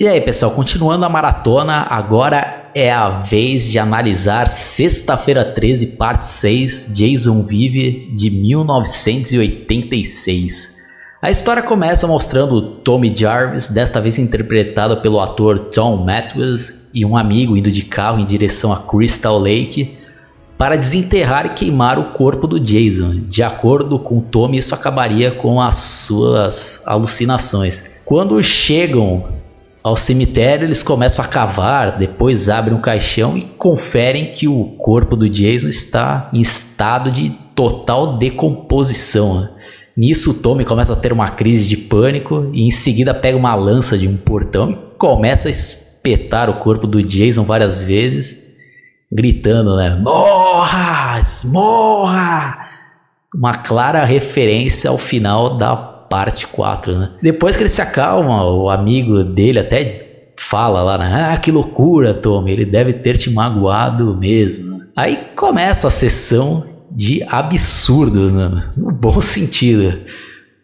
E aí, pessoal, continuando a maratona, agora é a vez de analisar Sexta-feira 13, parte 6, Jason Vive, de 1986. A história começa mostrando Tommy Jarvis, desta vez interpretado pelo ator Tom Matthews, e um amigo indo de carro em direção a Crystal Lake para desenterrar e queimar o corpo do Jason. De acordo com Tommy, isso acabaria com as suas alucinações. Quando chegam ao cemitério, eles começam a cavar, depois abrem um caixão e conferem que o corpo do Jason está em estado de total decomposição. Nisso, o Tommy começa a ter uma crise de pânico e em seguida pega uma lança de um portão e começa a espetar o corpo do Jason várias vezes, gritando, né? Morra! Morra! Uma clara referência ao final da parte 4, né? Depois que ele se acalma, o amigo dele até fala lá, né? Ah, que loucura, Tommy, ele deve ter te magoado mesmo. Aí começa a sessão de absurdo, né? no bom sentido.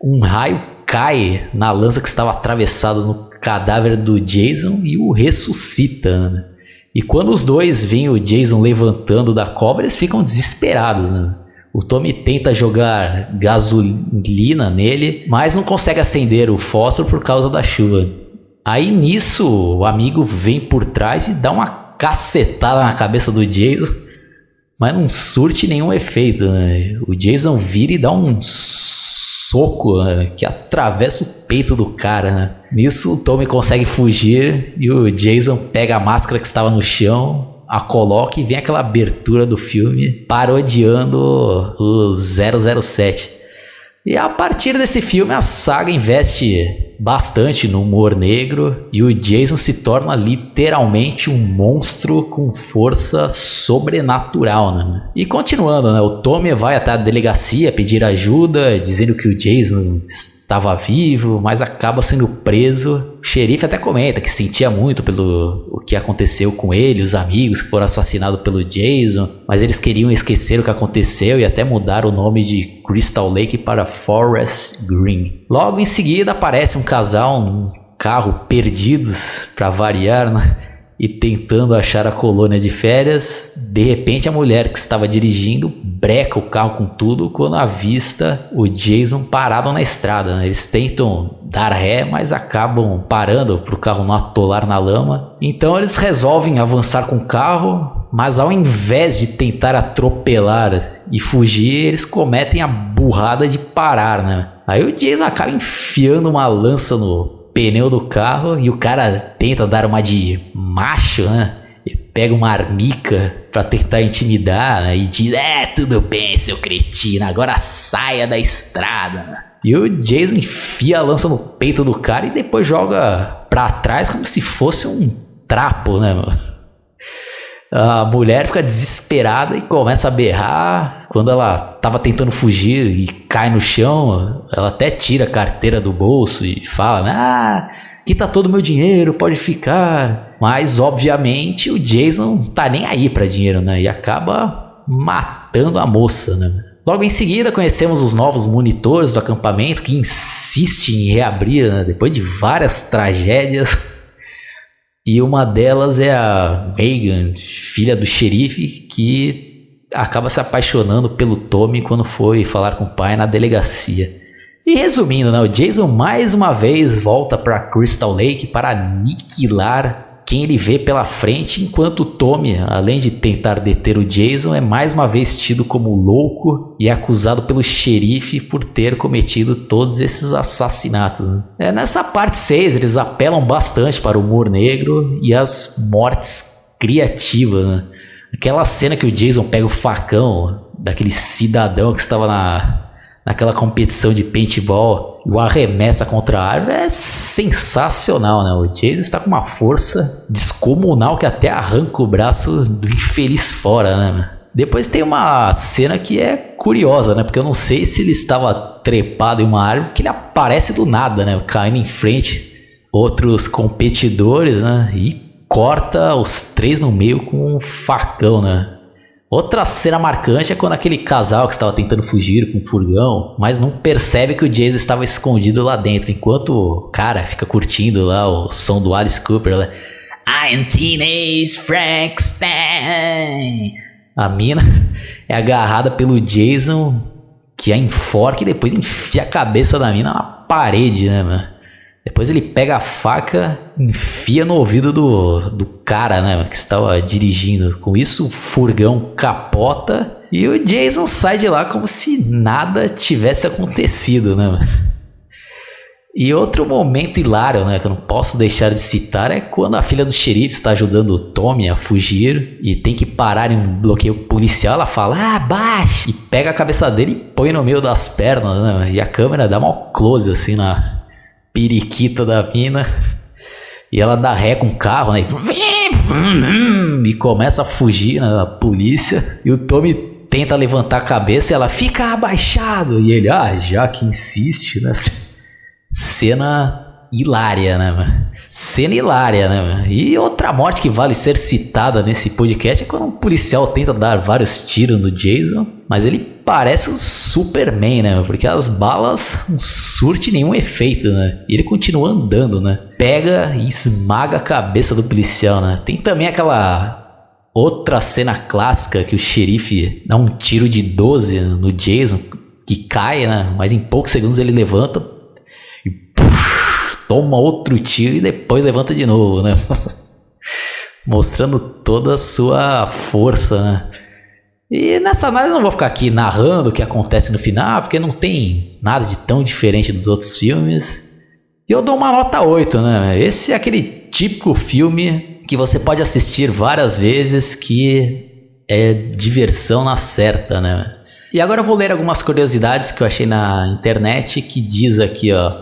Um raio cai na lança que estava atravessada no cadáver do Jason e o ressuscita. Né? E quando os dois veem o Jason levantando da cobra, eles ficam desesperados. Né? O Tommy tenta jogar gasolina nele, mas não consegue acender o fósforo por causa da chuva. Aí nisso, o amigo vem por trás e dá uma cacetada na cabeça do Jason, mas não surte nenhum efeito. Né? O Jason vira e dá um soco né? que atravessa o peito do cara. Né? Nisso, o Tommy consegue fugir e o Jason pega a máscara que estava no chão, a coloca e vem aquela abertura do filme parodiando o 007. E a partir desse filme a saga investe bastante no humor negro e o Jason se torna literalmente um monstro com força sobrenatural, né? E continuando, né? O Tommy vai até a delegacia pedir ajuda, dizendo que o Jason estava vivo, mas acaba sendo preso. O xerife até comenta que sentia muito pelo o que aconteceu com ele, os amigos que foram assassinados pelo Jason, mas eles queriam esquecer o que aconteceu e até mudar o nome de Crystal Lake para Forest Green. Logo em seguida aparece um casal num carro perdidos para variar, né? e tentando achar a colônia de férias, de repente a mulher que estava dirigindo breca o carro com tudo quando avista o Jason parado na estrada. Né? Eles tentam dar ré, mas acabam parando para o carro não atolar na lama. Então eles resolvem avançar com o carro, mas ao invés de tentar atropelar e fugir, eles cometem a burrada de parar. Né? Aí o Jason acaba enfiando uma lança no pneu do carro e o cara tenta dar uma de macho, né? Pega uma armica para tentar intimidar né? e diz: É, tudo bem, seu cretino, agora saia da estrada. E o Jason enfia a lança no peito do cara e depois joga pra trás como se fosse um trapo, né, mano? A mulher fica desesperada e começa a berrar. Quando ela estava tentando fugir e cai no chão, ela até tira a carteira do bolso e fala: Ah, aqui tá todo o meu dinheiro, pode ficar. Mas, obviamente, o Jason tá nem aí para dinheiro, né? E acaba matando a moça, né? Logo em seguida, conhecemos os novos monitores do acampamento que insistem em reabrir né? depois de várias tragédias. E uma delas é a Megan, filha do xerife, que acaba se apaixonando pelo Tommy quando foi falar com o pai na delegacia. E resumindo, né, o Jason mais uma vez volta para Crystal Lake para aniquilar quem ele vê pela frente, enquanto Tommy, além de tentar deter o Jason, é mais uma vez tido como louco e acusado pelo xerife por ter cometido todos esses assassinatos. É, nessa parte 6, eles apelam bastante para o humor negro e as mortes criativas. Né? Aquela cena que o Jason pega o facão daquele cidadão que estava na, naquela competição de paintball o arremessa contra a árvore é sensacional, né? O Jason está com uma força descomunal que até arranca o braço do infeliz fora, né? Depois tem uma cena que é curiosa, né? Porque eu não sei se ele estava trepado em uma árvore, porque ele aparece do nada, né? Caindo em frente outros competidores, né? E corta os três no meio com um facão, né? Outra cena marcante é quando aquele casal que estava tentando fugir com o furgão, mas não percebe que o Jason estava escondido lá dentro, enquanto o cara fica curtindo lá o som do Alice Cooper. Lá, I'm Teenage Frankenstein. A mina é agarrada pelo Jason, que a enforca e depois enfia a cabeça da mina na parede, né, mano? Depois ele pega a faca, enfia no ouvido do, do cara, né, que estava dirigindo. Com isso, o furgão capota e o Jason sai de lá como se nada tivesse acontecido, né? E outro momento hilário, né, que eu não posso deixar de citar é quando a filha do xerife está ajudando o Tommy a fugir e tem que parar em um bloqueio policial. Ela fala, ah, baixa! E pega a cabeça dele e põe no meio das pernas, né? E a câmera dá mal close assim na periquita da mina. E ela dá ré com o carro, né? E começa a fugir né, polícia. E o Tommy tenta levantar a cabeça e ela fica abaixado. E ele, ah, já que insiste, né? Cena hilária, né, mano? Cena hilária, né? E outra morte que vale ser citada nesse podcast é quando um policial tenta dar vários tiros no Jason, mas ele parece um Superman, né? Porque as balas não surtem nenhum efeito, né? E ele continua andando, né? Pega e esmaga a cabeça do policial, né? Tem também aquela outra cena clássica que o xerife dá um tiro de 12 no Jason, que cai, né? Mas em poucos segundos ele levanta, toma outro tiro e depois levanta de novo, né? Mostrando toda a sua força, né? E nessa análise eu não vou ficar aqui narrando o que acontece no final, porque não tem nada de tão diferente dos outros filmes. E eu dou uma nota 8, né? Esse é aquele típico filme que você pode assistir várias vezes que é diversão na certa, né? E agora eu vou ler algumas curiosidades que eu achei na internet que diz aqui, ó,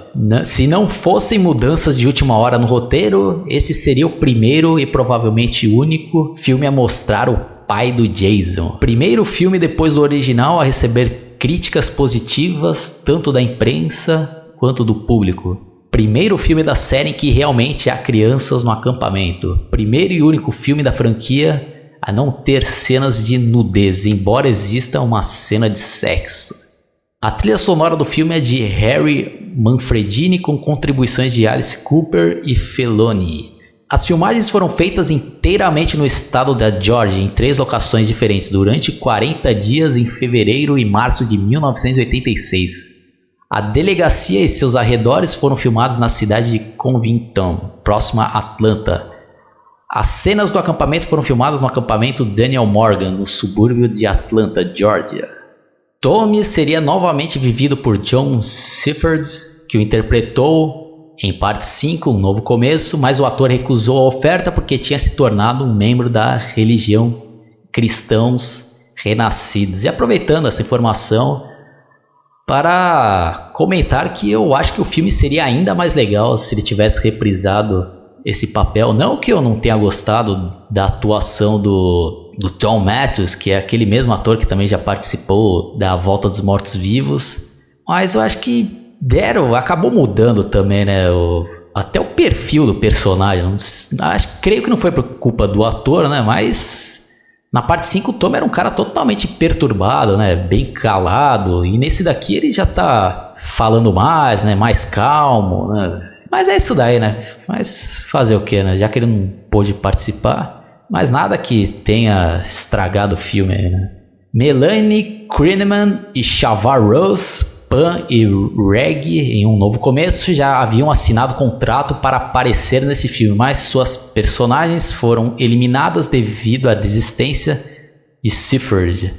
se não fossem mudanças de última hora no roteiro, esse seria o primeiro e provavelmente único filme a mostrar o pai do Jason. Primeiro filme depois do original a receber críticas positivas tanto da imprensa quanto do público. Primeiro filme da série em que realmente há crianças no acampamento. Primeiro e único filme da franquia a não ter cenas de nudez, embora exista uma cena de sexo. A trilha sonora do filme é de Harry Manfredini com contribuições de Alice Cooper e Feloni. As filmagens foram feitas inteiramente no estado da Georgia, em três locações diferentes, durante 40 dias em fevereiro e março de 1986. A delegacia e seus arredores foram filmados na cidade de Covington, próxima a Atlanta, as cenas do acampamento foram filmadas no acampamento Daniel Morgan, no subúrbio de Atlanta, Georgia. Tommy seria novamente vivido por John Sifford, que o interpretou em parte 5, Um Novo Começo, mas o ator recusou a oferta porque tinha se tornado um membro da religião Cristãos Renascidos. E aproveitando essa informação para comentar que eu acho que o filme seria ainda mais legal se ele tivesse reprisado esse papel. Não que eu não tenha gostado da atuação do, do Tom Matthews, que é aquele mesmo ator que também já participou da Volta dos Mortos Vivos, mas eu acho que deram, acabou mudando também, né? O, até o perfil do personagem. Não, acho, creio que não foi por culpa do ator, né? Mas na parte 5 o Tom era um cara totalmente perturbado, né? Bem calado. E nesse daqui ele já tá falando mais, né? Mais calmo, né? Mas é isso daí, né? Mas fazer o que, né? Já que ele não pôde participar. Mas nada que tenha estragado o filme aí, né? Melanie Krineman e Shavar Rose, Pan e Reg, em um novo começo, já haviam assinado contrato para aparecer nesse filme, mas suas personagens foram eliminadas devido à desistência de Sifford.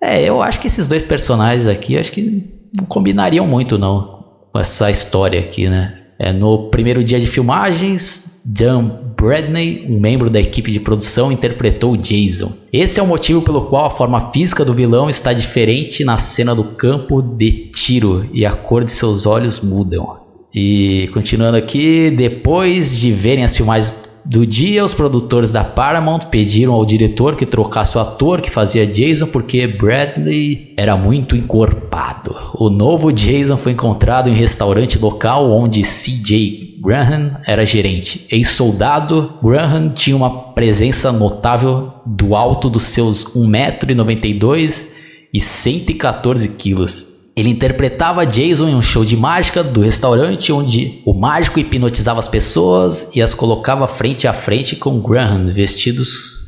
É, eu acho que esses dois personagens aqui, acho que não combinariam muito não com essa história aqui, né? É, no primeiro dia de filmagens, Dan Bradney, um membro da equipe de produção, interpretou Jason. Esse é o motivo pelo qual a forma física do vilão está diferente na cena do campo de tiro e a cor de seus olhos mudam. E continuando aqui, depois de verem as filmagens do dia, os produtores da Paramount pediram ao diretor que trocasse o ator que fazia Jason porque Bradley era muito encorpado. O novo Jason foi encontrado em um restaurante local onde CJ Graham era gerente. Ex-soldado, Graham tinha uma presença notável do alto dos seus 1,92m e 114 quilos. Ele interpretava Jason em um show de mágica do restaurante onde o mágico hipnotizava as pessoas e as colocava frente a frente com Graham vestidos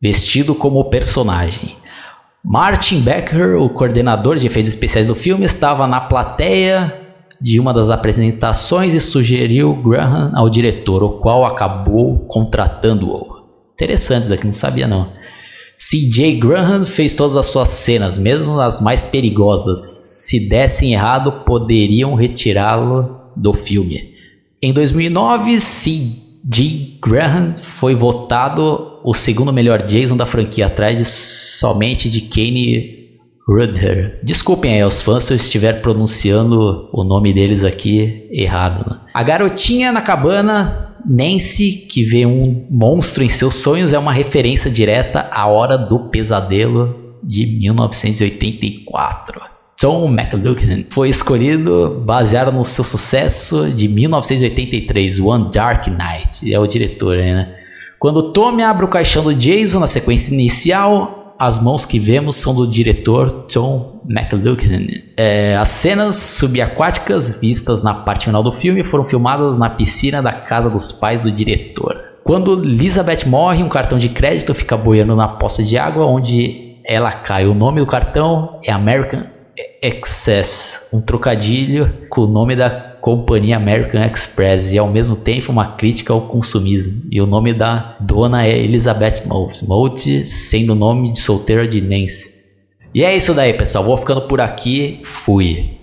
vestido como personagem. Martin Becker, o coordenador de efeitos especiais do filme, estava na plateia de uma das apresentações e sugeriu Graham ao diretor, o qual acabou contratando-o. Interessante, daqui não sabia não. C.J. Graham fez todas as suas cenas, mesmo as mais perigosas. Se dessem errado, poderiam retirá-lo do filme. Em 2009, C.J. Graham foi votado o segundo melhor Jason da franquia, atrás de, somente de Kane Rudder. Desculpem aí aos fãs se eu estiver pronunciando o nome deles aqui errado. Né? A garotinha na cabana Nancy, que vê um monstro em seus sonhos, é uma referência direta à Hora do Pesadelo de 1984. Tom McLuhan foi escolhido baseado no seu sucesso de 1983, One Dark Night. É o diretor né? Quando Tommy abre o caixão do Jason na sequência inicial, as mãos que vemos são do diretor Tom McLuhan. É, as cenas subaquáticas vistas na parte final do filme foram filmadas na piscina da casa dos pais do diretor. Quando Elizabeth morre, um cartão de crédito fica boiando na poça de água onde ela cai. O nome do cartão é American Excess, um trocadilho com o nome da companhia American Express e ao mesmo tempo uma crítica ao consumismo. E o nome da dona é Elizabeth Moult, Moult sendo o nome de solteira de Nancy. E é isso daí, pessoal. Vou ficando por aqui. Fui.